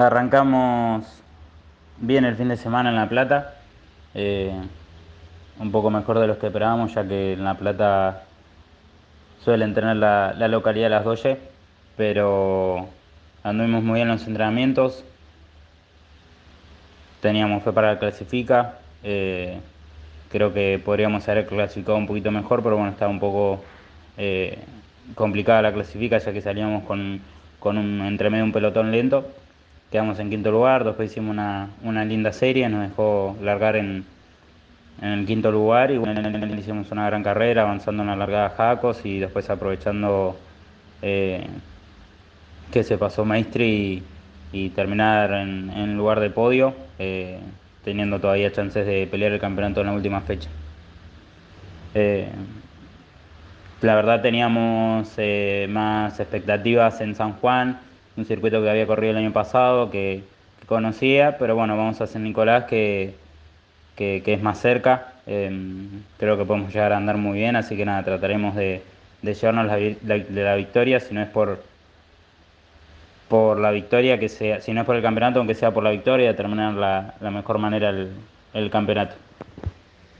Arrancamos bien el fin de semana en La Plata, eh, un poco mejor de los que esperábamos, ya que en La Plata suelen tener la, localidad de las Doye, pero anduvimos muy bien en los entrenamientos, teníamos fe para la clasifica, eh, creo que podríamos haber clasificado un poquito mejor, pero bueno, estaba un poco eh, complicada la clasifica, ya que salíamos con, con un entremedio un pelotón lento quedamos en quinto lugar, después hicimos una, linda serie, nos dejó largar en, el quinto lugar y bueno, hicimos una gran carrera avanzando en la largada Jacos y después aprovechando eh, que se pasó Maestri y, terminar en, lugar de podio, eh, teniendo todavía chances de pelear el campeonato en la última fecha. Eh, la verdad teníamos más expectativas en San Juan, un circuito que había corrido el año pasado, que, conocía, pero bueno, vamos a San Nicolás que, que, es más cerca. Em, creo que podemos llegar a andar muy bien, así que nada, trataremos de, llevarnos la, de la victoria, si no es por, por la victoria, que sea, si no es por el campeonato, aunque sea por la victoria, de terminar la, la mejor manera el, el campeonato.